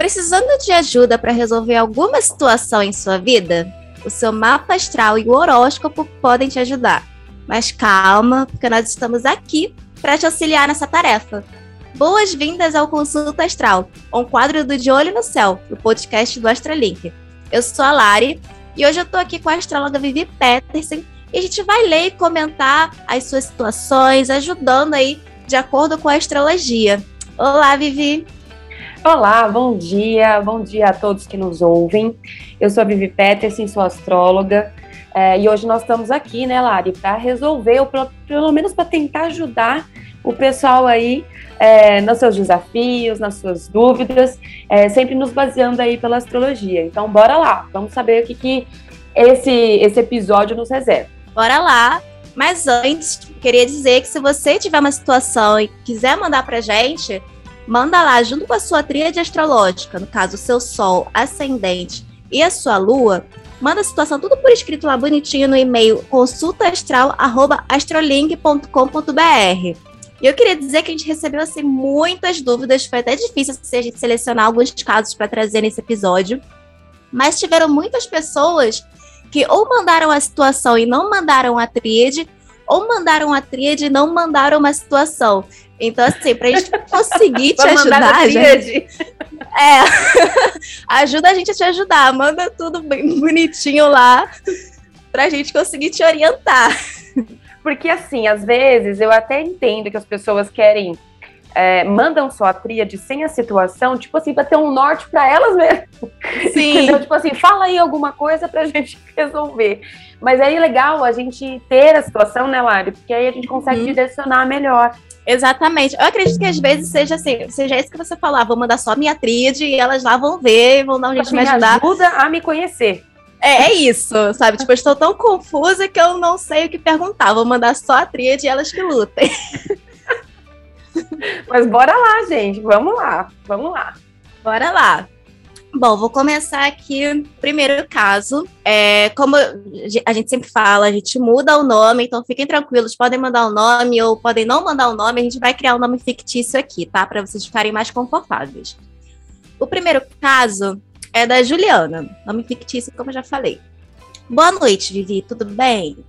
Precisando de ajuda para resolver alguma situação em sua vida? O seu mapa astral e o horóscopo podem te ajudar. Mas calma, porque nós estamos aqui para te auxiliar nessa tarefa. Boas-vindas ao Consulta Astral, um quadro do De Olho no Céu, o podcast do Astralink. Eu sou a Lari e hoje eu estou aqui com a astróloga Vivi Peterson e a gente vai ler e comentar as suas situações, ajudando aí de acordo com a astrologia. Olá, Vivi! Olá, bom dia, bom dia a todos que nos ouvem. Eu sou a Vivi Peterson, sou astróloga, é, e hoje nós estamos aqui, né, Lari, para resolver, ou pelo, pelo menos para tentar ajudar o pessoal aí é, nos seus desafios, nas suas dúvidas, é, sempre nos baseando aí pela astrologia. Então, bora lá, vamos saber o que, que esse, esse episódio nos reserva. Bora lá! Mas antes, queria dizer que se você tiver uma situação e quiser mandar pra gente, manda lá junto com a sua tríade astrológica, no caso, o seu Sol, ascendente e a sua Lua, manda a situação tudo por escrito lá bonitinho no e-mail consultaastral@astrolink.com.br. E eu queria dizer que a gente recebeu assim muitas dúvidas, foi até difícil assim, a gente selecionar alguns casos para trazer nesse episódio, mas tiveram muitas pessoas que ou mandaram a situação e não mandaram a tríade, ou mandaram a tríade e não mandaram uma situação. Então, assim, pra gente conseguir te ajudar, gente. É. ajuda a gente a te ajudar. Manda tudo bem bonitinho lá pra gente conseguir te orientar. Porque, assim, às vezes eu até entendo que as pessoas querem. É, mandam só a tríade sem a situação, tipo assim, pra ter um norte para elas mesmo. Sim. Entendeu? Tipo assim, fala aí alguma coisa pra gente resolver. Mas aí é legal a gente ter a situação, né, Lari? Porque aí a gente consegue uhum. direcionar melhor. Exatamente. Eu acredito que às vezes seja assim, seja isso que você falar, vou mandar só minha tríade e elas lá vão ver, vão dar um jeito de me ajudar. ajuda a me conhecer. É, é isso, sabe? Tipo, eu estou tão confusa que eu não sei o que perguntar. Vou mandar só a tríade e elas que lutem. Mas bora lá, gente. Vamos lá. Vamos lá. Bora lá. Bom, vou começar aqui. Primeiro caso, é, como a gente sempre fala, a gente muda o nome, então fiquem tranquilos, podem mandar o nome ou podem não mandar o nome, a gente vai criar um nome fictício aqui, tá? Para vocês ficarem mais confortáveis. O primeiro caso é da Juliana, nome fictício, como eu já falei. Boa noite, Vivi, tudo bem?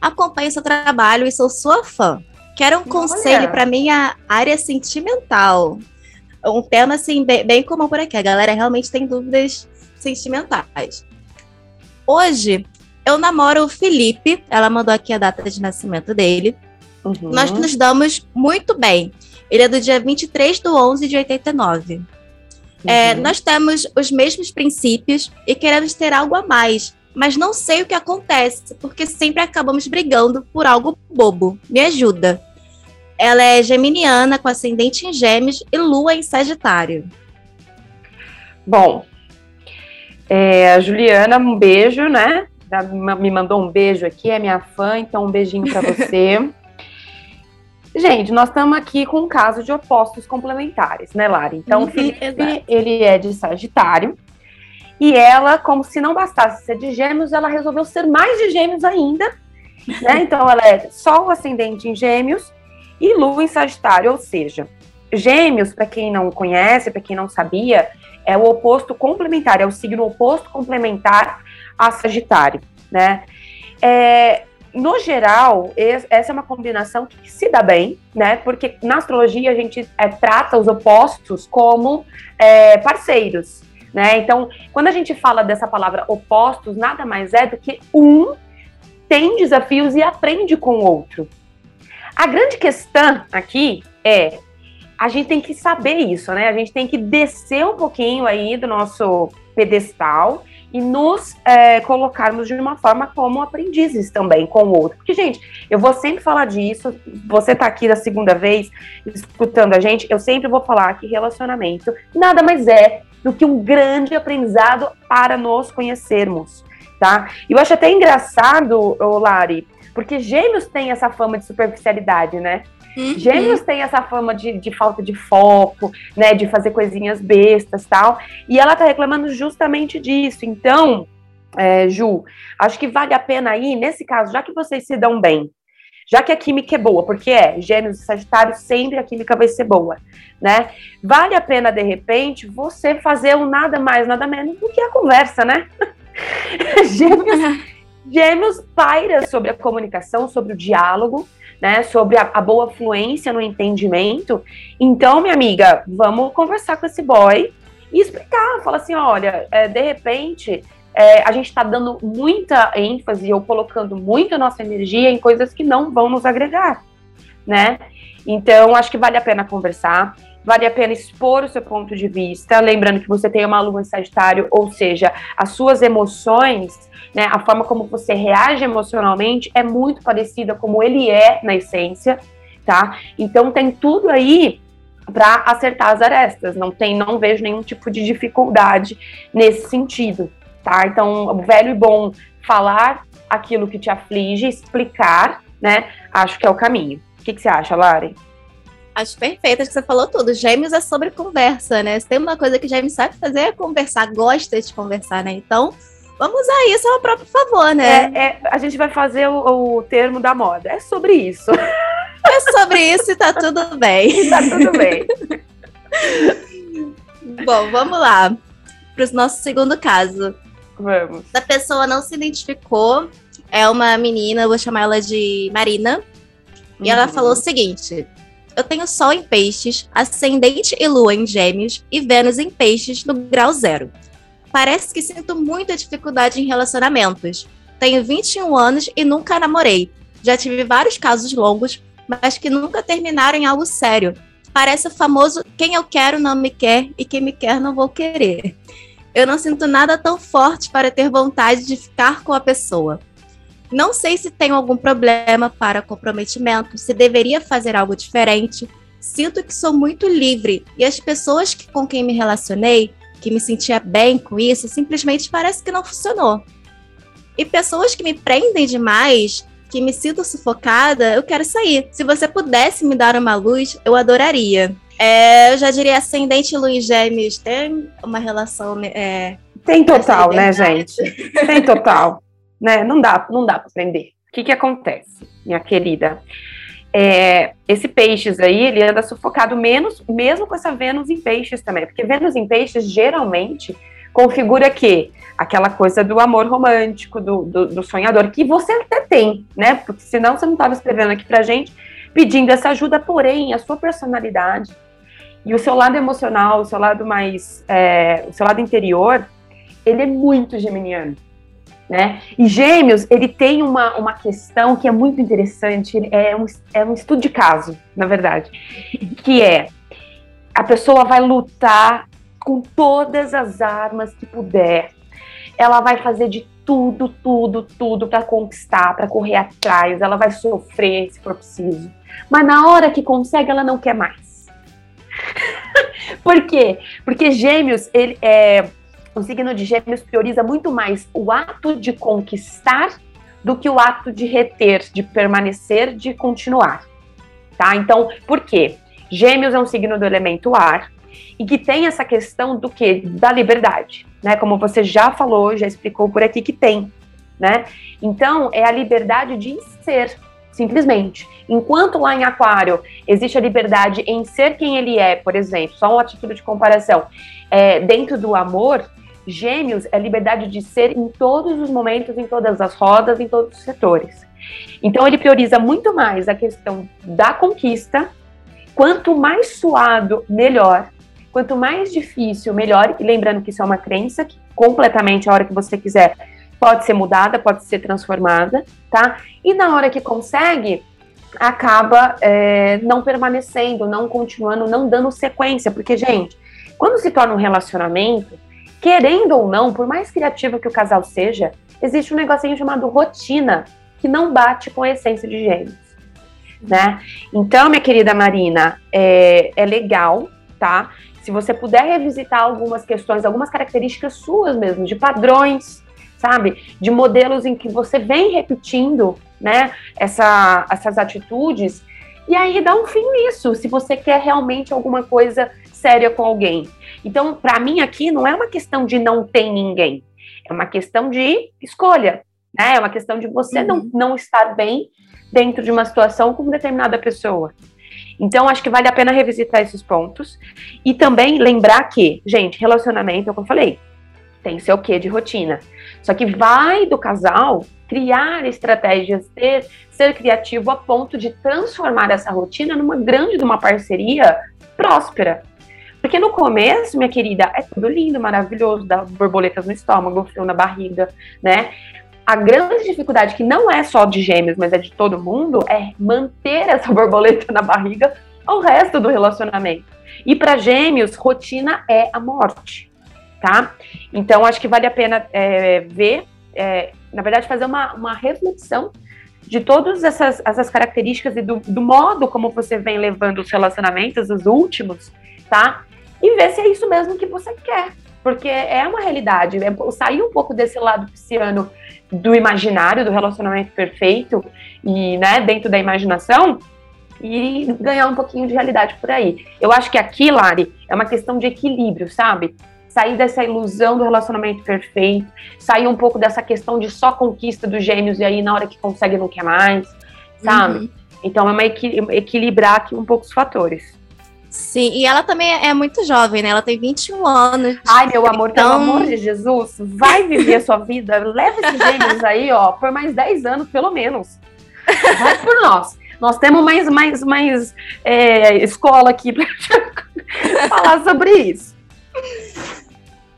Acompanho seu trabalho e sou sua fã. Quero um conselho para minha área sentimental um tema assim bem, bem comum por aqui. A galera realmente tem dúvidas sentimentais. Hoje eu namoro o Felipe, ela mandou aqui a data de nascimento dele. Uhum. Nós nos damos muito bem. Ele é do dia 23 de 11 de 89. É, uhum. É, nós temos os mesmos princípios e queremos ter algo a mais, mas não sei o que acontece, porque sempre acabamos brigando por algo bobo. Me ajuda. Ela é geminiana, com ascendente em gêmeos e lua em sagitário. Bom, é, a Juliana, um beijo, né? Me mandou um beijo aqui, é minha fã, então um beijinho para você. Gente, nós estamos aqui com um caso de opostos complementares, né, Lari? Então, uhum, o Felipe, ele é de Sagitário. E ela, como se não bastasse ser de Gêmeos, ela resolveu ser mais de Gêmeos ainda. Né? Então, ela é Sol ascendente em Gêmeos e Lua em Sagitário, ou seja, Gêmeos, para quem não conhece, para quem não sabia, é o oposto complementar, é o signo oposto complementar a Sagitário, né? É, no geral, essa é uma combinação que se dá bem, né? Porque na astrologia a gente é, trata os opostos como é, parceiros, né? Então, quando a gente fala dessa palavra opostos, nada mais é do que um tem desafios e aprende com o outro, a grande questão aqui é a gente tem que saber isso, né? A gente tem que descer um pouquinho aí do nosso pedestal e nos é, colocarmos de uma forma como aprendizes também com o outro. Porque, gente, eu vou sempre falar disso. Você tá aqui da segunda vez escutando a gente, eu sempre vou falar que relacionamento nada mais é do que um grande aprendizado para nos conhecermos, tá? E eu acho até engraçado, Lari, porque gêmeos têm essa fama de superficialidade, né? Uhum. Gêmeos têm essa fama de, de, falta de foco, né? De fazer coisinhas bestas tal. E ela tá reclamando justamente disso. Então, é, Ju, acho que vale a pena aí, nesse caso, já que vocês se dão bem, já que a química é boa, porque é, gêmeos e sagitários, sempre a química vai ser boa, né? Vale a pena, de repente, você fazer um nada mais, nada menos do que a conversa, né? gêmeos, gêmeos paira sobre a comunicação, sobre o diálogo, né? Sobre a, a boa fluência no entendimento. Então, minha amiga, vamos conversar com esse boy e explicar. Fala assim, olha, é, de repente é, a gente está dando muita ênfase ou colocando muito a nossa energia em coisas que não vão nos agregar, né? Então, acho que vale a pena conversar, vale a pena expor o seu ponto de vista, lembrando que você tem uma lua em Sagitário, ou seja, as suas emoções, né, a forma como você reage emocionalmente é muito parecida como ele é na essência, tá? Então tem tudo aí para acertar as arestas, não tem, não vejo nenhum tipo de dificuldade nesse sentido tá? Então, o velho e bom falar aquilo que te aflige, explicar, né? Acho que é o caminho. O que, que você acha, Lari? Acho perfeito, acho que você falou tudo. Gêmeos é sobre conversa, né? Se tem uma coisa que Gêmeos sabe fazer é conversar, gosta de conversar, né? Então, vamos usar isso ao próprio favor, né? É, é, a gente vai fazer o, o, termo da moda. É sobre isso. É sobre isso e tá tudo bem. tá tudo bem. Bom, vamos lá para o nosso segundo caso. Vamos. A pessoa não se identificou. É uma menina, vou chamar ela de Marina. E ela uhum. falou o seguinte: Eu tenho Sol em Peixes, Ascendente e Lua em Gêmeos e Vênus em Peixes no grau zero. Parece que sinto muita dificuldade em relacionamentos. Tenho 21 anos e nunca namorei. Já tive vários casos longos, mas que nunca terminaram em algo sério. Parece o famoso quem eu quero não me quer e quem me quer não vou querer. Eu não sinto nada tão forte para ter vontade de ficar com a pessoa. Não sei se tenho algum problema para comprometimento, se deveria fazer algo diferente. Sinto que sou muito livre e as pessoas que, com quem me relacionei, que me sentia bem com isso, simplesmente parece que não funcionou. E pessoas que me prendem demais, que me sinto sufocada, eu quero sair. Se você pudesse me dar uma luz, eu adoraria. É, eu já diria ascendente Luiz Gêmeos tem uma relação. É, tem total, né, gente? Tem total. né? Não dá, não dá para aprender. O que, que acontece, minha querida? É, esse peixes aí, ele anda sufocado menos, mesmo com essa Vênus em peixes também, porque Vênus em peixes geralmente configura que aquela coisa do amor romântico, do, do, do, sonhador, que você até tem, né? Porque senão você não estava escrevendo aqui pra gente pedindo essa ajuda, porém, a sua personalidade, e o seu lado emocional, o seu lado mais, é, o seu lado interior, ele é muito geminiano, né? E Gêmeos, ele tem uma, uma questão que é muito interessante, é um, é um estudo de caso, na verdade, que é a pessoa vai lutar com todas as armas que puder, ela vai fazer de tudo, tudo, tudo para conquistar, para correr atrás, ela vai sofrer se for preciso. Mas na hora que consegue, ela não quer mais. Por quê? Porque Gêmeos, ele é. O signo de Gêmeos prioriza muito mais o ato de conquistar do que o ato de reter, de permanecer, de continuar. Tá? Então, por quê? Gêmeos é um signo do elemento ar e que tem essa questão do que? Da liberdade, né? Como você já falou, já explicou por aqui que tem, né? Então, é a liberdade de ser, simplesmente. Enquanto lá em Aquário existe a liberdade em ser quem ele é, por exemplo, só uma título de comparação, é, dentro do amor, Gêmeos é liberdade de ser em todos os momentos, em todas as rodas, em todos os setores. Então ele prioriza muito mais a questão da conquista. Quanto mais suado, melhor. Quanto mais difícil, melhor. E lembrando que isso é uma crença que completamente a hora que você quiser pode ser mudada, pode ser transformada, tá? E na hora que consegue, acaba é, não permanecendo, não continuando, não dando sequência. Porque, gente, quando se torna um relacionamento, querendo ou não, por mais criativo que o casal seja, existe um negocinho chamado rotina que não bate com a essência de gêmeos. Né? Então, minha querida Marina, é, é legal, tá? Se você puder revisitar algumas questões, algumas características suas mesmo, de padrões, sabe? De modelos em que você vem repetindo né, essa, essas atitudes, e aí dá um fim nisso, se você quer realmente alguma coisa séria com alguém. Então, para mim aqui não é uma questão de não ter ninguém, é uma questão de escolha, né? É uma questão de você uhum. não, não estar bem dentro de uma situação com determinada pessoa. Então, acho que vale a pena revisitar esses pontos. E também lembrar que, gente, relacionamento, é o que eu falei, tem seu quê de rotina. Só que vai do casal criar estratégias, ter, ser criativo a ponto de transformar essa rotina numa grande de uma parceria próspera. Porque no começo, minha querida, é tudo lindo, maravilhoso, dá borboletas no estômago, frio na barriga, né? A grande dificuldade, que não é só de gêmeos, mas é de todo mundo, é manter essa borboleta na barriga ao resto do relacionamento. E para gêmeos, rotina é a morte, tá? Então, acho que vale a pena é, ver, é, na verdade, fazer uma, uma reflexão de todas essas, essas características e do, do modo como você vem levando os relacionamentos, os últimos, tá? e ver se é isso mesmo que você quer. Porque é uma realidade. É sair um pouco desse lado pisciano do imaginário, do relacionamento perfeito, e né, dentro da imaginação, e ganhar um pouquinho de realidade por aí. Eu acho que aqui, Lari, é uma questão de equilíbrio, sabe? Sair dessa ilusão do relacionamento perfeito, sair um pouco dessa questão de só conquista dos gêmeos e aí na hora que consegue não quer mais, sabe? Uhum. Então é uma equilibrar aqui um pouco os fatores. Sim, e ela também é muito jovem, né? Ela tem 21 anos. Ai, meu amor, então... pelo amor de Jesus, vai viver a sua vida, leva esses gêmeos aí, ó, por mais 10 anos, pelo menos. Vai por nós. Nós temos mais, mais, mais é, escola aqui pra falar sobre isso.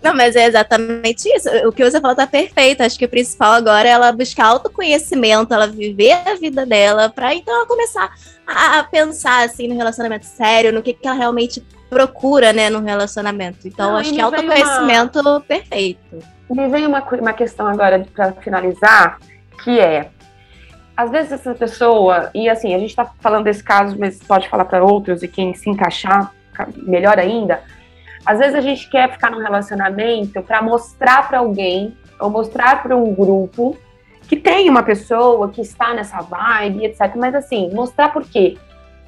Não, mas é exatamente isso. O que você falou tá perfeito. Acho que o principal agora é ela buscar autoconhecimento, ela viver a vida dela, para então ela começar a pensar assim no relacionamento sério, no que, que ela realmente procura, né, no relacionamento. Então, Não, acho que autoconhecimento uma... perfeito. Me vem uma, uma questão agora para finalizar, que é às vezes essa pessoa, e assim, a gente está falando desse caso, mas pode falar para outros e quem se encaixar, melhor ainda às vezes a gente quer ficar num relacionamento para mostrar para alguém ou mostrar para um grupo que tem uma pessoa que está nessa vibe, etc. Mas assim, mostrar por quê?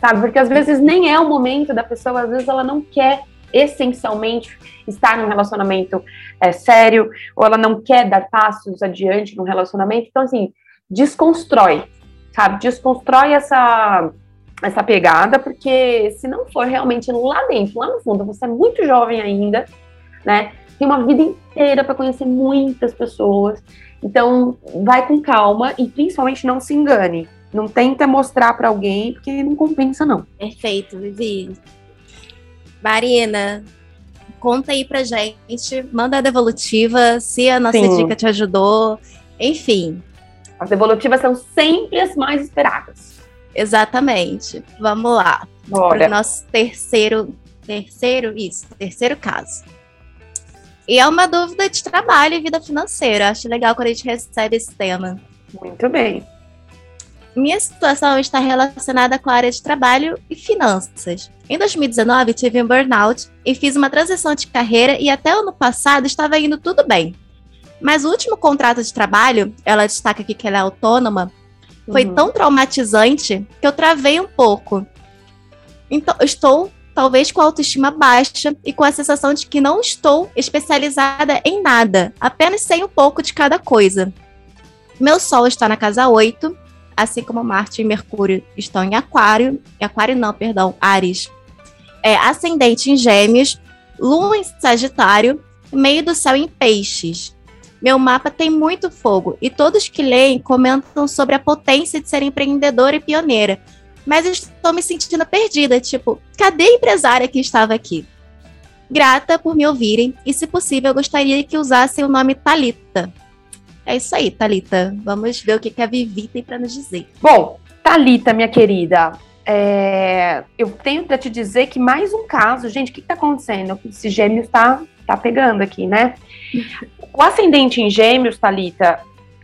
Sabe? Porque às vezes nem é o momento da pessoa, às vezes ela não quer essencialmente estar num relacionamento é, sério, ou ela não quer dar passos adiante num relacionamento. Então, assim, desconstrói, sabe? Desconstrói essa essa pegada, porque se não for realmente lá dentro, lá no fundo, você é muito jovem ainda, né? Tem uma vida inteira para conhecer muitas pessoas. Então, vai com calma e principalmente não se engane. Não tenta mostrar para alguém, porque não compensa, não. Perfeito, Vivi. Marina, conta aí pra gente, manda a devolutiva, se a nossa Sim. dica te ajudou, enfim. As devolutivas são sempre as mais esperadas. Exatamente. Vamos lá. Para o nosso terceiro, terceiro, isso, terceiro caso. E é uma dúvida de trabalho e vida financeira. Acho legal quando a gente recebe esse tema. Muito bem. Minha situação está relacionada com a área de trabalho e finanças. Em 2019, tive um burnout e fiz uma transição de carreira e até o ano passado estava indo tudo bem. Mas o último contrato de trabalho, ela destaca aqui que ela é autônoma, foi uhum. tão traumatizante que eu travei um pouco. Então, estou talvez com a autoestima baixa e com a sensação de que não estou especializada em nada, apenas sei um pouco de cada coisa. Meu Sol está na casa 8, assim como Marte e Mercúrio estão em Aquário, Aquário não, perdão, Ares. É, ascendente em Gêmeos, Lua em Sagitário, meio do céu em Peixes. Meu mapa tem muito fogo e todos que leem comentam sobre a potência de ser empreendedora e pioneira. Mas estou me sentindo perdida, tipo, cadê a empresária que estava aqui? Grata por me ouvirem e, se possível, gostaria que usassem o nome Talita. É isso aí, Talita. Vamos ver o que, que a Vivi tem para nos dizer. Bom, Talita, minha querida, é... eu tenho para te dizer que mais um caso, gente, o que está acontecendo? Esse gêmeo está tá pegando aqui, né? O ascendente em gêmeos, Talita,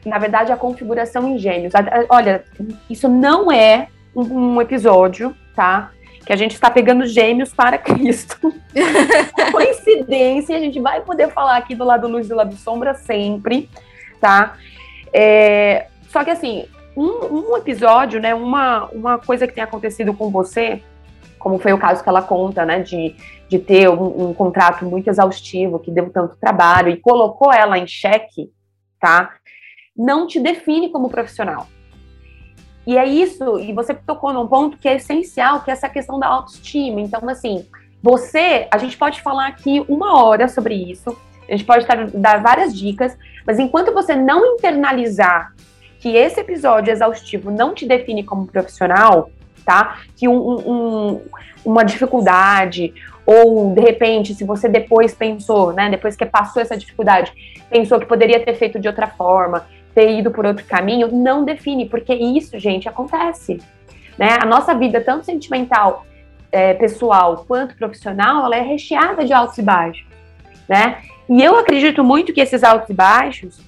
na verdade, a configuração em gêmeos. Olha, isso não é um, episódio, tá? Que a gente está pegando gêmeos para Cristo. Coincidência, a gente vai poder falar aqui do lado luz e do lado sombra sempre, tá? É, só que assim, um, um, episódio, né? Uma, uma coisa que tem acontecido com você, como foi o caso que ela conta, né? De de ter um, um, contrato muito exaustivo, que deu tanto trabalho e colocou ela em xeque, tá? Não te define como profissional. E é isso, e você tocou num ponto que é essencial, que é essa questão da autoestima. Então, assim, você, a gente pode falar aqui uma hora sobre isso, a gente pode dar várias dicas, mas enquanto você não internalizar que esse episódio exaustivo não te define como profissional, tá? Que um, um, uma dificuldade, ou de repente, se você depois pensou, né, depois que passou essa dificuldade, pensou que poderia ter feito de outra forma, ter ido por outro caminho, não define, porque isso, gente, acontece. Né? A nossa vida, tanto sentimental, é, pessoal, quanto profissional, ela é recheada de altos e baixos. Né? E eu acredito muito que esses altos e baixos,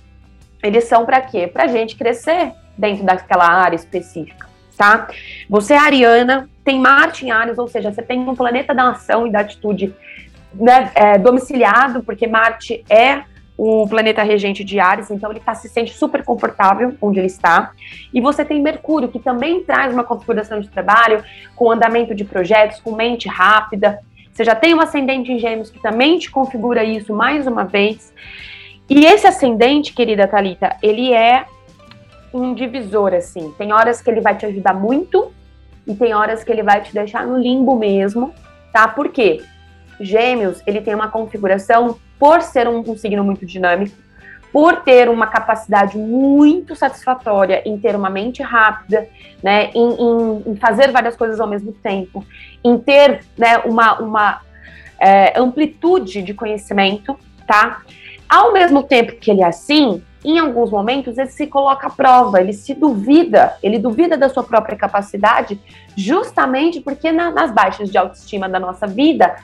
eles são para quê? Para a gente crescer dentro daquela área específica, tá? Você é ariana, tem Marte em Ares, ou seja, você tem um planeta da ação e da atitude né, é, domiciliado, porque Marte é o planeta regente de Ares, então ele tá, se sente super confortável onde ele está. E você tem Mercúrio, que também traz uma configuração de trabalho, com andamento de projetos, com mente rápida. Você já tem um ascendente em Gêmeos que também te configura isso mais uma vez. E esse ascendente, querida Talita, ele é um divisor assim. Tem horas que ele vai te ajudar muito e tem horas que ele vai te deixar no limbo mesmo, tá? Por quê? Gêmeos, ele tem uma configuração por ser um, um signo muito dinâmico, por ter uma capacidade muito satisfatória em ter uma mente rápida, né, em, em, em fazer várias coisas ao mesmo tempo, em ter né, uma, uma é, amplitude de conhecimento, tá? Ao mesmo tempo que ele é assim, em alguns momentos ele se coloca à prova, ele se duvida, ele duvida da sua própria capacidade, justamente porque na, nas baixas de autoestima da nossa vida,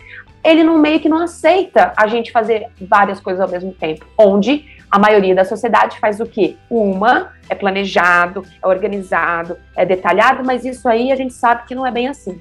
ele não meio que não aceita a gente fazer várias coisas ao mesmo tempo, onde a maioria da sociedade faz o quê? Uma é planejado, é organizado, é detalhado, mas isso aí a gente sabe que não é bem assim,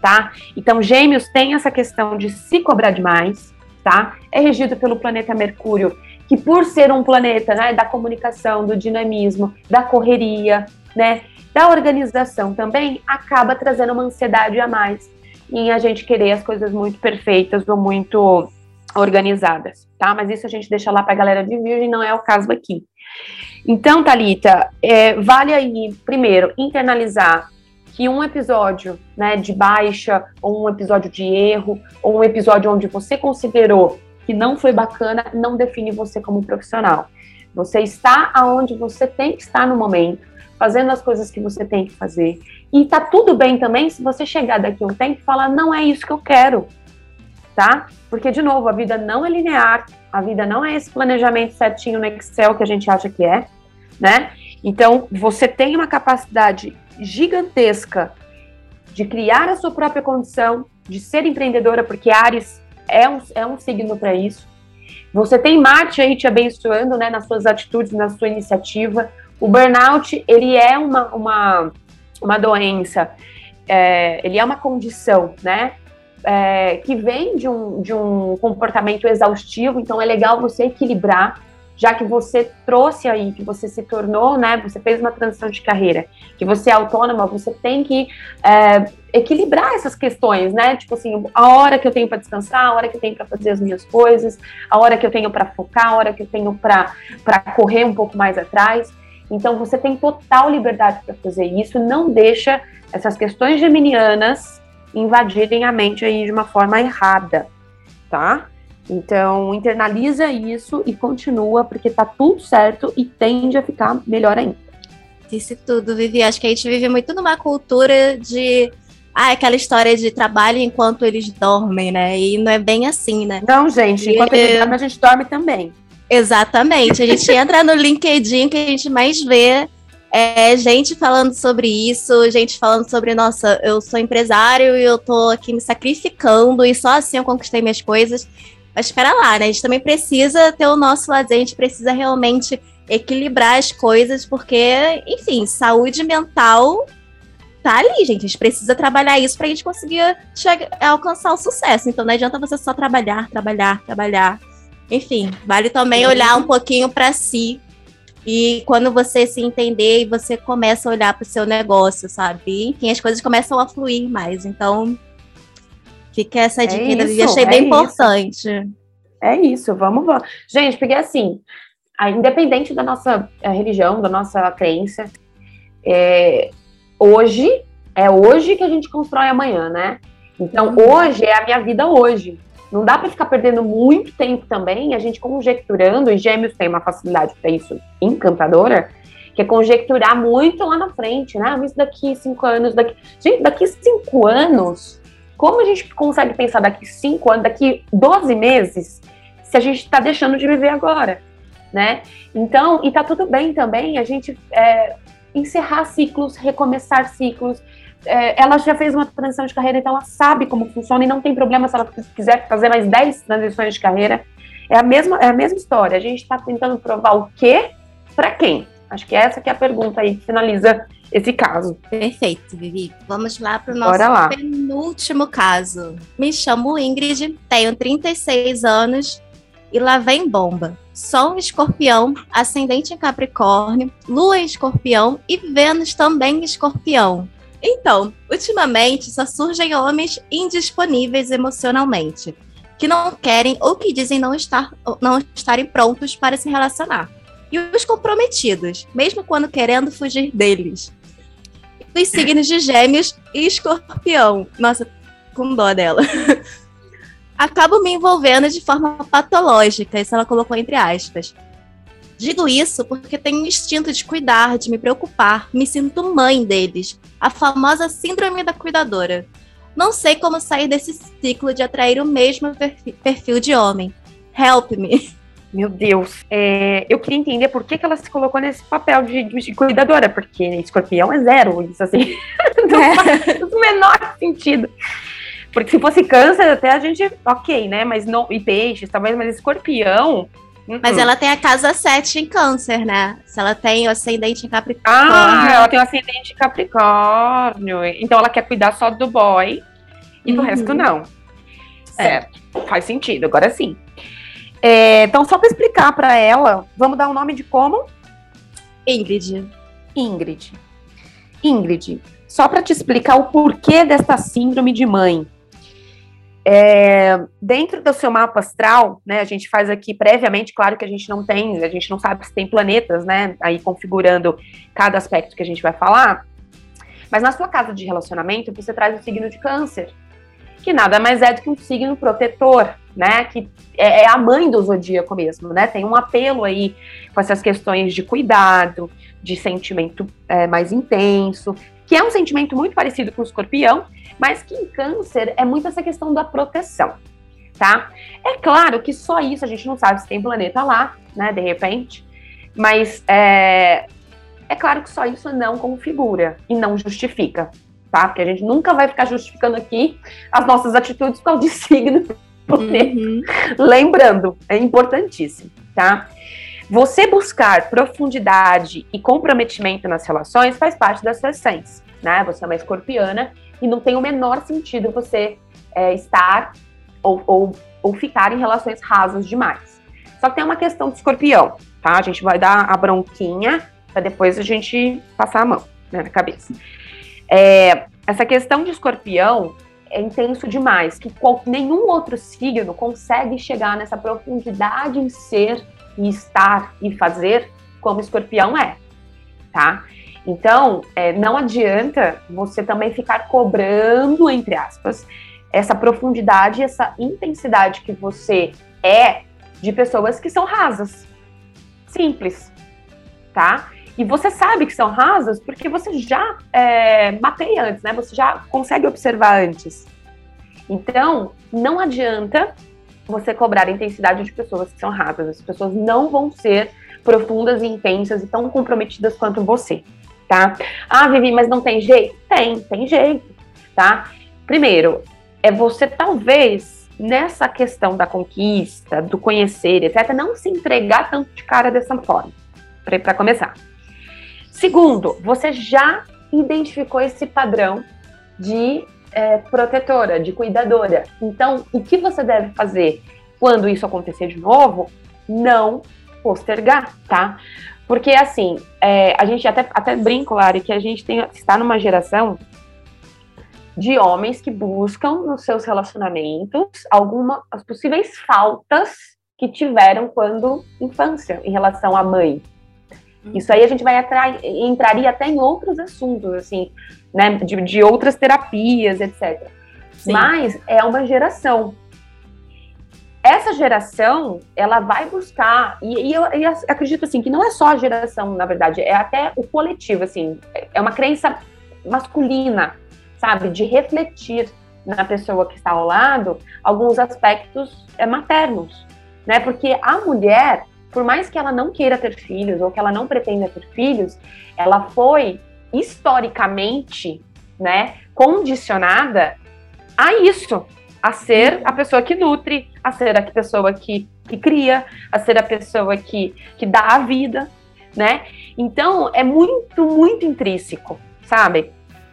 tá? Então, Gêmeos tem essa questão de se cobrar demais, tá? É regido pelo planeta Mercúrio, que por ser um planeta, né, da comunicação, do dinamismo, da correria, né, da organização também, acaba trazendo uma ansiedade a mais em a gente querer as coisas muito perfeitas ou muito organizadas, tá? Mas isso a gente deixa lá para a galera de Virgem, não é o caso aqui. Então, Talita, é, vale aí primeiro internalizar que um episódio, né, de baixa ou um episódio de erro ou um episódio onde você considerou que não foi bacana, não define você como profissional. Você está aonde você tem que estar no momento, fazendo as coisas que você tem que fazer. E tá tudo bem também se você chegar daqui um tempo e falar, não é isso que eu quero, tá? Porque, de novo, a vida não é linear, a vida não é esse planejamento certinho no Excel que a gente acha que é, né? Então, você tem uma capacidade gigantesca de criar a sua própria condição, de ser empreendedora, porque Ares é um, é um signo para isso. Você tem Marte aí te abençoando, né, nas suas atitudes, na sua iniciativa. O burnout, ele é uma, uma, uma doença, é, ele é uma condição, né? É, que vem de um, de um comportamento exaustivo, então é legal você equilibrar, já que você trouxe aí, que você se tornou, né? Você fez uma transição de carreira, que você é autônoma, você tem que é, equilibrar essas questões, né? Tipo assim, a hora que eu tenho para descansar, a hora que eu tenho para fazer as minhas coisas, a hora que eu tenho para focar, a hora que eu tenho para correr um pouco mais atrás. Então você tem total liberdade para fazer isso, não deixa essas questões geminianas invadirem a mente aí de uma forma errada, tá? Então internaliza isso e continua, porque tá tudo certo e tende a ficar melhor ainda. Disse tudo, Vivi. Acho que a gente vive muito numa cultura de ah, aquela história de trabalho enquanto eles dormem, né? E não é bem assim, né? Não, gente, enquanto e... eles dormem, a gente dorme também. Exatamente. A gente entra no LinkedIn que a gente mais vê é gente falando sobre isso, gente falando sobre, nossa, eu sou empresário e eu tô aqui me sacrificando e só assim eu conquistei minhas coisas. Mas espera lá, né? A gente também precisa ter o nosso lazer, a gente precisa realmente equilibrar as coisas, porque, enfim, saúde mental tá ali, gente. A gente precisa trabalhar isso pra gente conseguir chegar, alcançar o sucesso. Então não adianta você só trabalhar, trabalhar, trabalhar enfim, vale também olhar um pouquinho para si. E quando você se entender e você começa a olhar para o seu negócio, sabe? enfim, as coisas começam a fluir mais. Então, fica essa dica é isso, achei é bem isso. importante. É isso, vamos, vamos. Gente, porque assim, independente da nossa eh, religião, da nossa crença, é, hoje, é hoje que a gente constrói amanhã, né? Então, uhum. hoje é a minha vida hoje. Não dá para ficar perdendo muito tempo também, a gente conjecturando, e gêmeos tem uma facilidade para isso encantadora, que é conjecturar muito lá na frente, né? Mas daqui cinco anos, daqui. Gente, daqui cinco anos, como a gente consegue pensar daqui cinco anos, daqui 12 meses, se a gente está deixando de viver agora, né? Então, e tá tudo bem também a gente é, encerrar ciclos, recomeçar ciclos, é, ela já fez uma transição de carreira, então ela sabe como funciona e não tem problema se ela quiser fazer mais 10 transições de carreira. É a mesma, é a mesma história. A gente está tentando provar o quê para quem? Acho que essa que é a pergunta aí que finaliza esse caso. Perfeito, Vivi. Vamos lá para o nosso penúltimo caso. Me chamo Ingrid, tenho 36 anos e lá vem bomba. Sol em escorpião, ascendente em Capricórnio, Lua em escorpião e Vênus também em escorpião. Então, ultimamente só surgem homens indisponíveis emocionalmente, que não querem ou que dizem não, estar, não estarem prontos para se relacionar. E os comprometidos, mesmo quando querendo fugir deles. Dos signos de Gêmeos e Escorpião. Nossa, com dó dela. Acabo me envolvendo de forma patológica, isso ela colocou entre aspas, Digo isso porque tenho um instinto de cuidar, de me preocupar, me sinto mãe deles, a famosa síndrome da cuidadora. Não sei como sair desse ciclo de atrair o mesmo perfil de homem. Help me. Meu Deus, é, eu queria entender por que, que ela se colocou nesse papel de, de cuidadora, porque escorpião é zero, isso assim, não é. faz o menor sentido. Porque se fosse câncer, até a gente, ok, né? Mas não, e peixes, talvez, mas escorpião, mas uhum. ela tem a casa 7 em câncer, né? Se ela tem o ascendente em Capricórnio. Ah, ela tem o ascendente em Capricórnio. Então ela quer cuidar só do boy e uhum. do resto não. Certo. É. Faz sentido, agora sim. É, então, só para explicar para ela, vamos dar o um nome de como? Ingrid. Ingrid. Ingrid, só para te explicar o porquê dessa síndrome de mãe. É, dentro do seu mapa astral, né, a gente faz aqui previamente, claro que a gente não tem, a gente não sabe se tem planetas, né, aí configurando cada aspecto que a gente vai falar, mas na sua casa de relacionamento você traz o signo de câncer, que nada mais é do que um signo protetor, né, que é, é a mãe do zodíaco mesmo, né, tem um apelo aí com essas questões de cuidado, de sentimento é, mais intenso, que é um sentimento muito parecido com o escorpião, mas que em câncer é muito essa questão da proteção, tá? É claro que só isso a gente não sabe se tem planeta lá, né, de repente, mas é, é claro que só isso não configura e não justifica, tá? Porque a gente nunca vai ficar justificando aqui as nossas atitudes por causa de signo, uhum. lembrando, é importantíssimo, tá? Você buscar profundidade e comprometimento nas relações faz parte da sua essência, né? Você é uma escorpiana e não tem o menor sentido você é, estar ou, ou, ou ficar em relações rasas demais. Só que tem uma questão de escorpião, tá? A gente vai dar a bronquinha para depois a gente passar a mão né, na cabeça. É, essa questão de escorpião é intenso demais, que qual, nenhum outro signo consegue chegar nessa profundidade em ser e estar e fazer como escorpião é, tá? Então, é, não adianta você também ficar cobrando, entre aspas, essa profundidade, essa intensidade que você é de pessoas que são rasas. Simples, tá? E você sabe que são rasas porque você já é, mapeia antes, né? Você já consegue observar antes. Então, não adianta você cobrar a intensidade de pessoas que são rasas. As pessoas não vão ser profundas e intensas e tão comprometidas quanto você tá? Ah, Vivi, mas não tem jeito? Tem, tem jeito, tá? Primeiro, é você talvez nessa questão da conquista, do conhecer, etc, não se entregar tanto de cara dessa forma, para começar. Segundo, você já identificou esse padrão de é, protetora, de cuidadora. Então, o que você deve fazer quando isso acontecer de novo? Não postergar, tá? Porque, assim, é, a gente até, até brinca, Lari, que a gente tem, está numa geração de homens que buscam nos seus relacionamentos algumas as possíveis faltas que tiveram quando infância em relação à mãe. Isso aí a gente vai entraria até em outros assuntos, assim, né, de, de outras terapias, etc. Sim. Mas é uma geração. Essa geração, ela vai buscar, e, e eu, eu, acredito assim, que não é só a geração, na verdade, é até o coletivo, assim, é uma crença masculina, sabe, de refletir na pessoa que está ao lado alguns aspectos é, maternos, né? Porque a mulher, por mais que ela não queira ter filhos ou que ela não pretenda ter filhos, ela foi historicamente, né, condicionada a isso, a ser a pessoa que nutre, a ser a pessoa que, que cria, a ser a pessoa que, que dá a vida, né? Então é muito, muito intrínseco, sabe?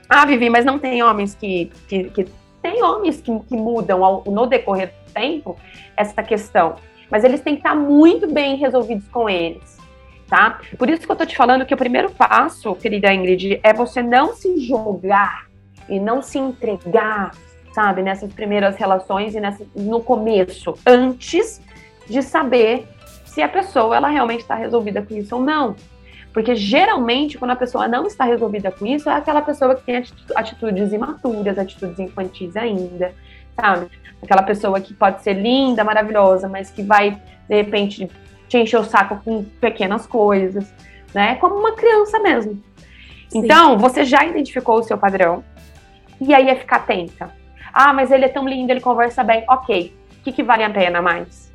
Ah, Vivi, mas não tem homens que, que, que tem homens que, que mudam ao, no decorrer do tempo essa questão, mas eles têm que estar muito bem resolvidos com eles, tá? Por isso que eu tô te falando que o primeiro passo, querida Ingrid, é você não se jogar e não se entregar, sabe, nessas primeiras relações e nessa, no começo, antes de saber se a pessoa ela realmente está resolvida com isso ou não. Porque geralmente, quando a pessoa não está resolvida com isso, é aquela pessoa que tem atitudes imaturas, atitudes infantis ainda, sabe? Aquela pessoa que pode ser linda, maravilhosa, mas que vai, de repente, te encher o saco com pequenas coisas, né? Como uma criança mesmo. Sim. Então, você já identificou o seu padrão, e aí é ficar atenta. Ah, mas ele é tão lindo, ele conversa bem. Ok. O que, que vale a pena mais?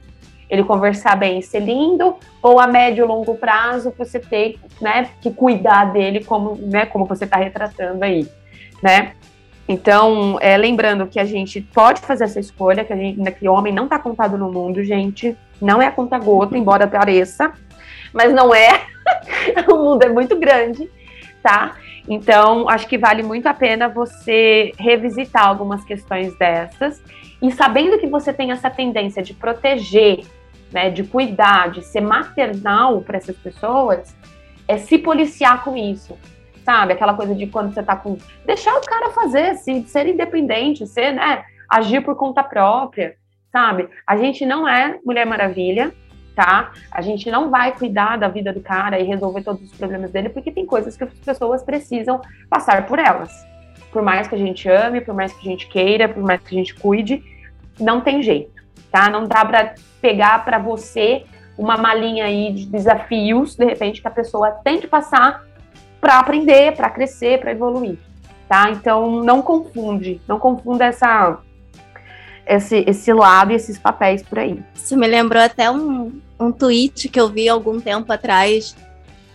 ele conversar bem e ser lindo, ou a médio e longo prazo você ter né, que cuidar dele como, né, como você está retratando aí, né? Então, é, lembrando que a gente pode fazer essa escolha, que a gente, né, que homem não está contado no mundo, gente, não é a conta gota, embora pareça, mas não é. o mundo é muito grande, tá? Então, acho que vale muito a pena você revisitar algumas questões dessas e sabendo que você tem essa tendência de proteger né, de cuidar, de ser maternal para essas pessoas, é se policiar com isso. Sabe? Aquela coisa de quando você tá com. Deixar o cara fazer, ser independente, ser, né? Agir por conta própria, sabe? A gente não é Mulher Maravilha, tá? A gente não vai cuidar da vida do cara e resolver todos os problemas dele, porque tem coisas que as pessoas precisam passar por elas. Por mais que a gente ame, por mais que a gente queira, por mais que a gente cuide, não tem jeito tá? Não dá para pegar para você uma malinha aí de desafios, de repente, que a pessoa tem que passar para aprender, para crescer, para evoluir, tá? Então, não confunde, não confunda essa esse, esse lado e esses papéis por aí. Isso me lembrou até um, um tweet que eu vi algum tempo atrás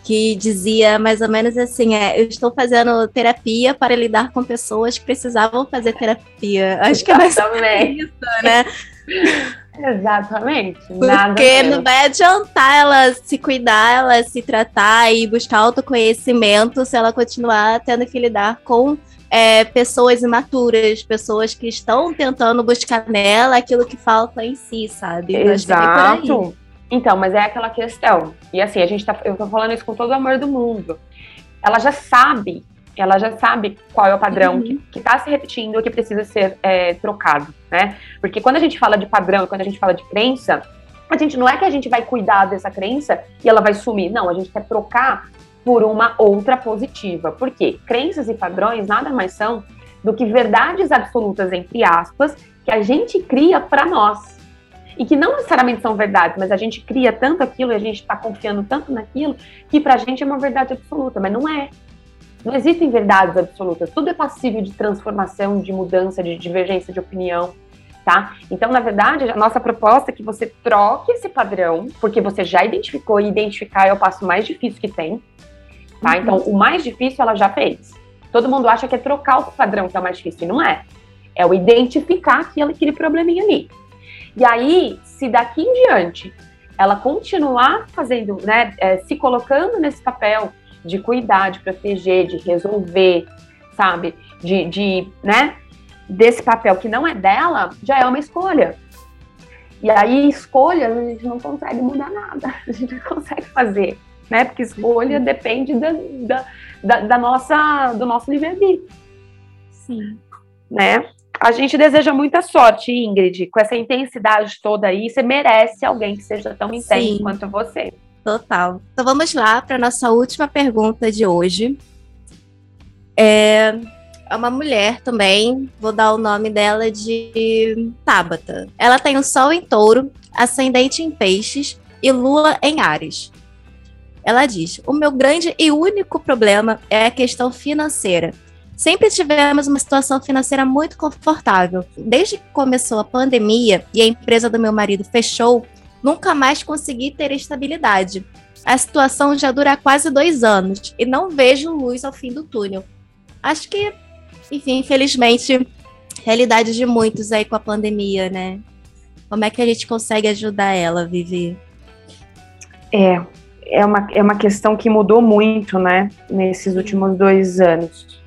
que dizia mais ou menos assim: é, eu estou fazendo terapia para lidar com pessoas que precisavam fazer terapia. Acho que é mais isso, né? Exatamente. Porque não vai adiantar ela se cuidar, ela se tratar e buscar autoconhecimento se ela continuar tendo que lidar com é, pessoas imaturas, pessoas que estão tentando buscar nela aquilo que falta em si, sabe? É Exato. Então, mas é aquela questão. E assim, a gente tá, eu tô falando isso com todo o amor do mundo. Ela já sabe, ela já sabe qual é o padrão uhum. que, está se repetindo, que precisa ser é, trocado, né? Porque quando a gente fala de padrão, quando a gente fala de crença, a gente não é que a gente vai cuidar dessa crença e ela vai sumir. Não, a gente quer trocar por uma outra positiva. Por quê? Crenças e padrões nada mais são do que verdades absolutas, entre aspas, que a gente cria para nós e que não necessariamente são verdades, mas a gente cria tanto aquilo e a gente está confiando tanto naquilo que para a gente é uma verdade absoluta, mas não é. Não existem verdades absolutas. Tudo é passível de transformação, de mudança, de divergência de opinião, tá? Então, na verdade, a nossa proposta é que você troque esse padrão, porque você já identificou e identificar é o passo mais difícil que tem, tá? Uhum. Então, o mais difícil ela já fez. Todo mundo acha que é trocar o padrão que é o mais difícil, e não é. É o identificar aquele, aquele probleminha ali. E aí, se daqui em diante ela continuar fazendo, né, é, se colocando nesse papel de cuidar, de proteger, de resolver, sabe, de, de, né, desse papel que não é dela, já é uma escolha. E aí, escolhas, a gente não consegue mudar nada, a gente não consegue fazer, né, porque escolha depende da, da, da, da nossa, do nosso livre-arbítrio. Sim. Né? A gente deseja muita sorte, Ingrid, com essa intensidade toda aí. Você merece alguém que seja tão intenso Sim. quanto você. Total. Então vamos lá para nossa última pergunta de hoje. É, é uma mulher também, vou dar o nome dela de Tabata. Ela tem o Sol em Touro, ascendente em Peixes e Lua em Ares. Ela diz: O meu grande e único problema é a questão financeira. Sempre tivemos uma situação financeira muito confortável. Desde que começou a pandemia e a empresa do meu marido fechou, nunca mais consegui ter estabilidade. A situação já dura quase dois anos e não vejo luz ao fim do túnel. Acho que, enfim, infelizmente, realidade de muitos aí com a pandemia, né? Como é que a gente consegue ajudar ela, Vivi? É, é uma, é uma questão que mudou muito, né, nesses últimos dois anos.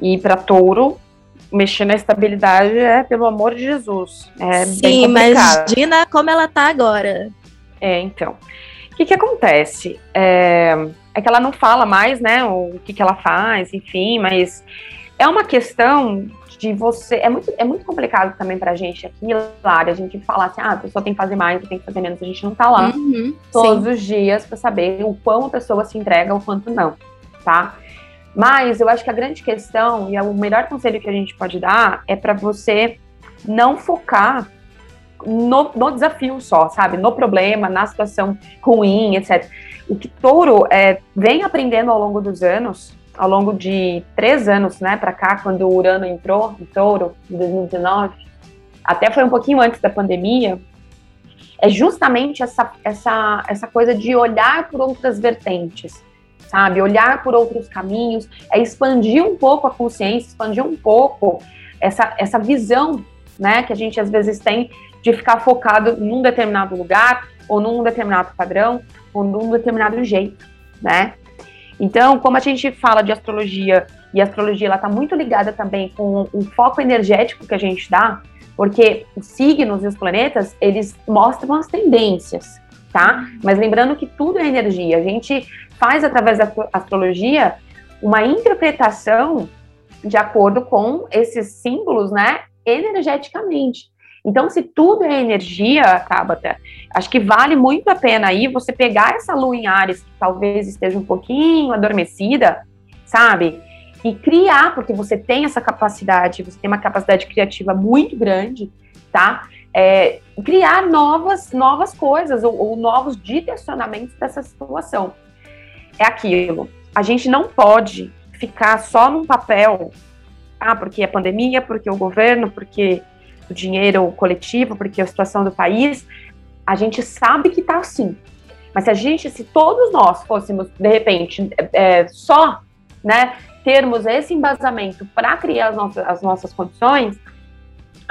E para touro, mexer na estabilidade é, pelo amor de Jesus. É Sim, imagina como ela tá agora. É, então. O que que acontece? É, é que ela não fala mais, né, o que que ela faz, enfim, mas é uma questão de você. É muito, é muito complicado também pra gente aqui, Lara, a gente falar assim, ah, a pessoa tem que fazer mais, tem que fazer menos. A gente não tá lá uhum, todos sim. os dias para saber o quão a pessoa se entrega ou quanto não, tá? Mas eu acho que a grande questão, e é o melhor conselho que a gente pode dar, é para você não focar no, no, desafio só, sabe? No problema, na situação ruim, etc. O que Touro é, vem aprendendo ao longo dos anos ao longo de três anos, né, para cá, quando o Urano entrou em Touro, em 2019, até foi um pouquinho antes da pandemia, é justamente essa, essa, essa coisa de olhar por outras vertentes, sabe? Olhar por outros caminhos, é expandir um pouco a consciência, expandir um pouco essa, essa visão, né, que a gente às vezes tem de ficar focado num determinado lugar, ou num determinado padrão, ou num determinado jeito, né? Então, como a gente fala de astrologia, e a astrologia ela está muito ligada também com o foco energético que a gente dá, porque os signos e os planetas, eles mostram as tendências, tá? Mas lembrando que tudo é energia. A gente faz, através da astrologia, uma interpretação de acordo com esses símbolos, né, energeticamente. Então, se tudo é energia, Tabata, acho que vale muito a pena aí você pegar essa lua em Ares, que talvez esteja um pouquinho adormecida, sabe? E criar, porque você tem essa capacidade, você tem uma capacidade criativa muito grande, tá? É, criar novas, novas coisas ou, ou novos direcionamentos dessa situação. É aquilo. A gente não pode ficar só num papel, ah, porque é pandemia, porque o governo, porque o dinheiro coletivo, porque a situação do país, a gente sabe que está assim. Mas se a gente, se todos nós fôssemos, de repente, é, só né, termos esse embasamento para criar as nossas, as nossas condições,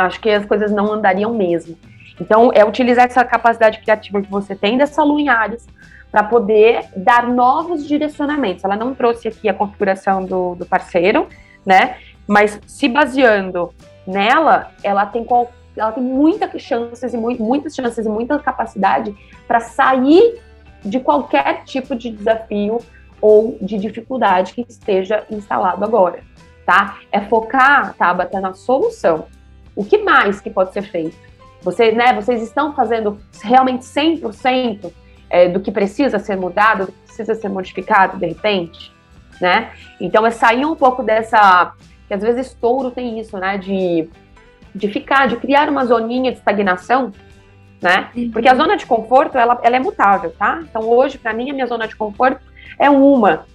acho que as coisas não andariam mesmo. Então, é utilizar essa capacidade criativa que você tem dessa lua em Ares para poder dar novos direcionamentos. Ela não trouxe aqui a configuração do, do parceiro, né? Mas se baseando nela, ela tem qual, ela tem muitas chances e muitas chances e muita capacidade para sair de qualquer tipo de desafio ou de dificuldade que esteja instalado agora, tá? É focar, Tabata, na solução. O que mais que pode ser feito? Você, né, vocês estão fazendo realmente 100% é, do que precisa ser mudado, do que precisa ser modificado de repente, né? Então é sair um pouco dessa que às vezes touro tem isso, né? De, de ficar, de criar uma zoninha de estagnação, né? Uhum. Porque a zona de conforto, ela, ela é mutável, tá? Então hoje, para mim, a minha zona de conforto é uma.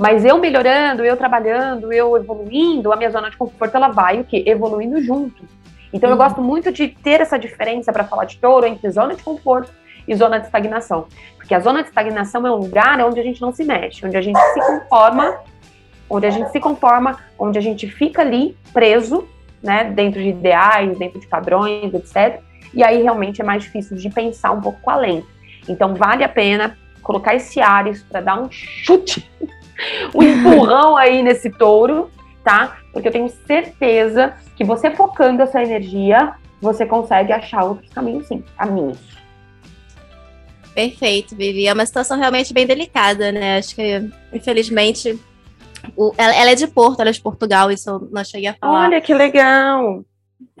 Mas eu melhorando, eu trabalhando, eu evoluindo, a minha zona de conforto, ela vai o quê? Evoluindo junto. Então uhum. eu gosto muito de ter essa diferença para falar de touro entre zona de conforto e zona de estagnação. Porque a zona de estagnação é um lugar onde a gente não se mexe, onde a gente se conforma onde a gente se conforma, onde a gente fica ali preso, né, dentro de ideais, dentro de padrões, etc. E aí realmente é mais difícil de pensar um pouco além. Então vale a pena colocar esse Ares para dar um chute, um empurrão aí nesse touro, tá? Porque eu tenho certeza que você focando essa energia, você consegue achar outros caminhos sim, caminhos. Perfeito, Vivi. É uma situação realmente bem delicada, né? Acho que, infelizmente, o, ela, ela, é de Porto, ela é de Portugal, isso eu não cheguei a falar. Olha que legal!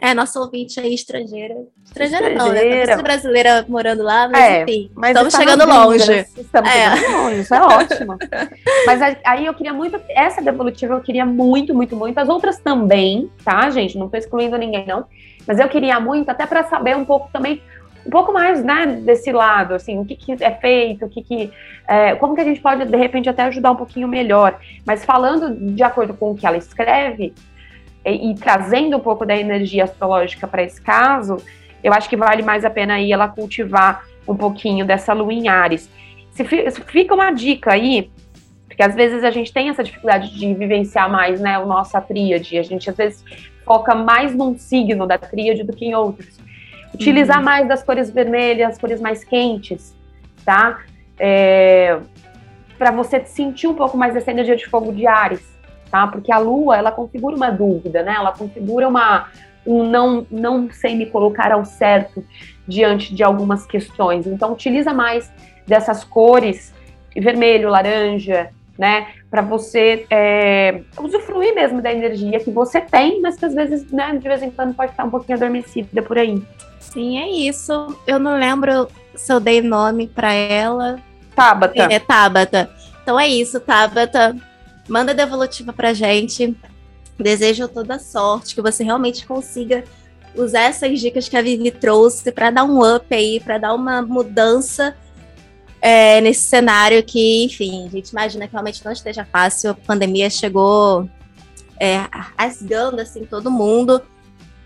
É, nossa ouvinte aí estrangeira. Estrangeira, estrangeira. não, né? brasileira morando lá, mas é, enfim. Mas estamos chegando longe. Estamos é. chegando longe, isso é ótimo. mas aí eu queria muito, essa devolutiva eu queria muito, muito, muito. As outras também, tá, gente? Não tô excluindo ninguém, não. Mas eu queria muito, até para saber um pouco também um pouco mais, né, desse lado, assim, o que, que é feito, o que, que é, como que a gente pode de repente até ajudar um pouquinho melhor. Mas falando de acordo com o que ela escreve e, e trazendo um pouco da energia astrológica para esse caso, eu acho que vale mais a pena aí ela cultivar um pouquinho dessa lua em Ares. Se, fica uma dica aí, porque às vezes a gente tem essa dificuldade de vivenciar mais, né, o nossa tríade, a gente às vezes foca mais num signo da tríade do que em outros. Utilizar uhum. mais das cores vermelhas, cores mais quentes, tá? É, para você sentir um pouco mais dessa energia de fogo de Ares, tá? Porque a Lua, ela configura uma dúvida, né? Ela configura uma um não não sei me colocar ao certo diante de algumas questões. Então utiliza mais dessas cores, vermelho, laranja, né? Para você é, usufruir mesmo da energia que você tem, mas que às vezes, né, de vez em quando pode estar um pouquinho adormecida por aí. Sim, é isso. Eu não lembro se eu dei nome para ela. Tabata. É, Tabata. Então é isso, Tabata. Manda devolutiva pra gente. Desejo toda sorte, que você realmente consiga usar essas dicas que a Vivi trouxe para dar um up aí, para dar uma mudança é, nesse cenário que, enfim, a gente imagina que realmente não esteja fácil. A pandemia chegou é, rasgando assim todo mundo.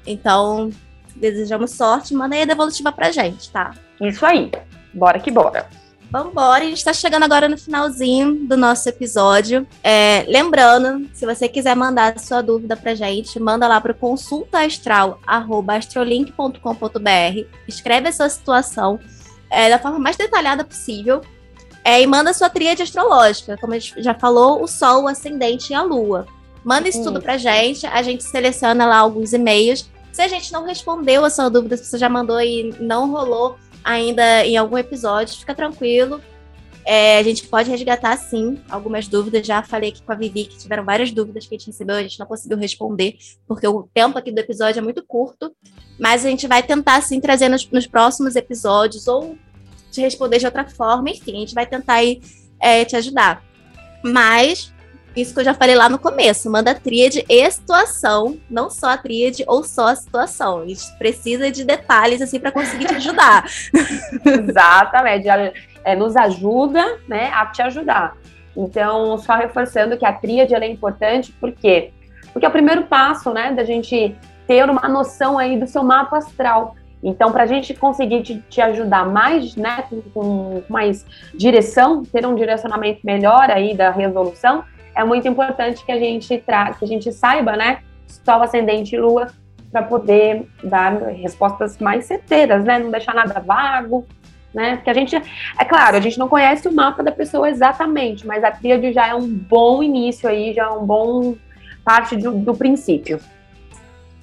Então, desejamos sorte. Manda aí a devolutiva pra gente, tá? Isso aí. Bora que bora. Vambora, a gente está chegando agora no finalzinho do nosso episódio. É, lembrando, se você quiser mandar sua dúvida pra gente, manda lá para o consultaastral.astrolink.com.br. Escreve a sua situação é, da forma mais detalhada possível. É, e manda sua tríade astrológica, como a gente já falou, o Sol, o Ascendente e a Lua. Manda isso tudo pra gente, a gente seleciona lá alguns e-mails. Se a gente não respondeu a sua dúvida, se você já mandou e não rolou ainda em algum episódio, fica tranquilo. É, a gente pode resgatar sim algumas dúvidas. Já falei aqui com a Vivi que tiveram várias dúvidas que a gente recebeu, a gente não conseguiu responder, porque o tempo aqui do episódio é muito curto. Mas a gente vai tentar sim trazer nos, nos próximos episódios, ou te responder de outra forma, enfim, a gente vai tentar aí, é, te ajudar. Mas isso que eu já falei lá no começo, manda tríade e situação, não só a tríade ou só a situação. A gente precisa de detalhes assim para conseguir te ajudar. Exatamente, é, nos ajuda, né, a te ajudar. Então, só reforçando que a tríade é importante, por quê? Porque é o primeiro passo, né, da gente ter uma noção aí do seu mapa astral. Então, para a gente conseguir te, te, ajudar mais, né, com, com mais direção, ter um direcionamento melhor aí da resolução, é muito importante que a gente tra que a gente saiba, né, Sol, ascendente e Lua, para poder dar respostas mais certeiras, né, não deixar nada vago, né, porque a gente, é claro, a gente não conhece o mapa da pessoa exatamente, mas a tríade já é um bom início aí, já é um bom parte do, do princípio.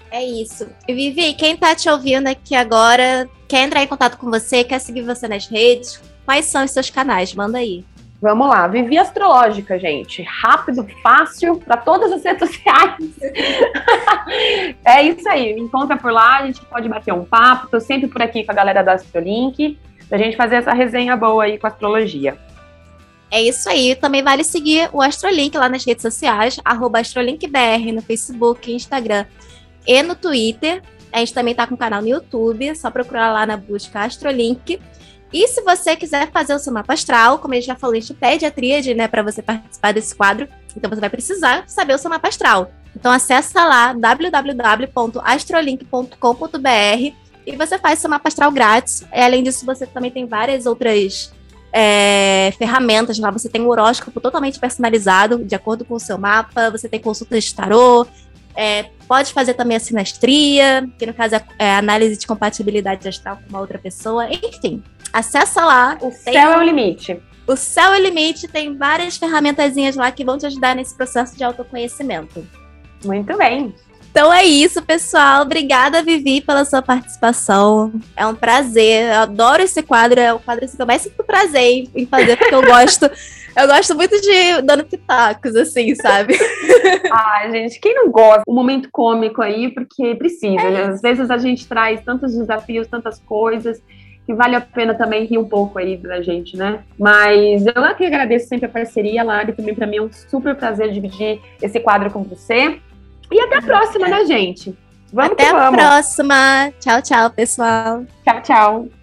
É isso. Vivi, quem tá te ouvindo aqui agora, quer entrar em contato com você, quer seguir você nas redes, quais são os seus canais? Manda aí. Vamos lá, Vivi Astrológica, gente. Rápido, fácil, para todas as redes sociais. é isso aí, me encontra por lá, a gente pode bater um papo. Tô sempre por aqui com a galera da Astrolink, pra gente fazer essa resenha boa aí com a astrologia. É isso aí. Também vale seguir o Astrolink lá nas redes sociais, AstroLinkBR no Facebook, Instagram e no Twitter. A gente também tá com um canal no YouTube, é só procurar lá na busca Astrolink. E se você quiser fazer o seu mapa astral, como a gente já falou, a gente pede a tríade, né, para você participar desse quadro. Então você vai precisar saber o seu mapa astral. Então acessa lá www.astrolink.com.br e você faz seu mapa astral grátis. E, além disso, você também tem várias outras é, ferramentas lá. Você tem um horóscopo totalmente personalizado, de acordo com o seu mapa. Você tem consultas de tarô. É, pode fazer também a sinastria, que no caso é, é análise de compatibilidade astral com uma outra pessoa. Enfim, Acessa lá. O tem... céu é o limite. O céu é o limite, tem várias ferramentazinhas lá que vão te ajudar nesse processo de autoconhecimento. Muito bem. Então é isso, pessoal. Obrigada, Vivi, pela sua participação. É um prazer. Eu adoro esse quadro. É o quadro assim, que eu mais sinto prazer em fazer, porque eu gosto Eu gosto muito de dando pitacos, assim, sabe? Ai, gente, quem não gosta? Um momento cômico aí, porque precisa. É né? Às vezes a gente traz tantos desafios, tantas coisas, que vale a pena também rir um pouco aí da gente, né? Mas eu aqui agradeço sempre a parceria, Lari, também para mim é um super prazer dividir esse quadro com você. E até a próxima, né, gente? Vamos Até a vamos. próxima. Tchau, tchau, pessoal. Tchau, tchau.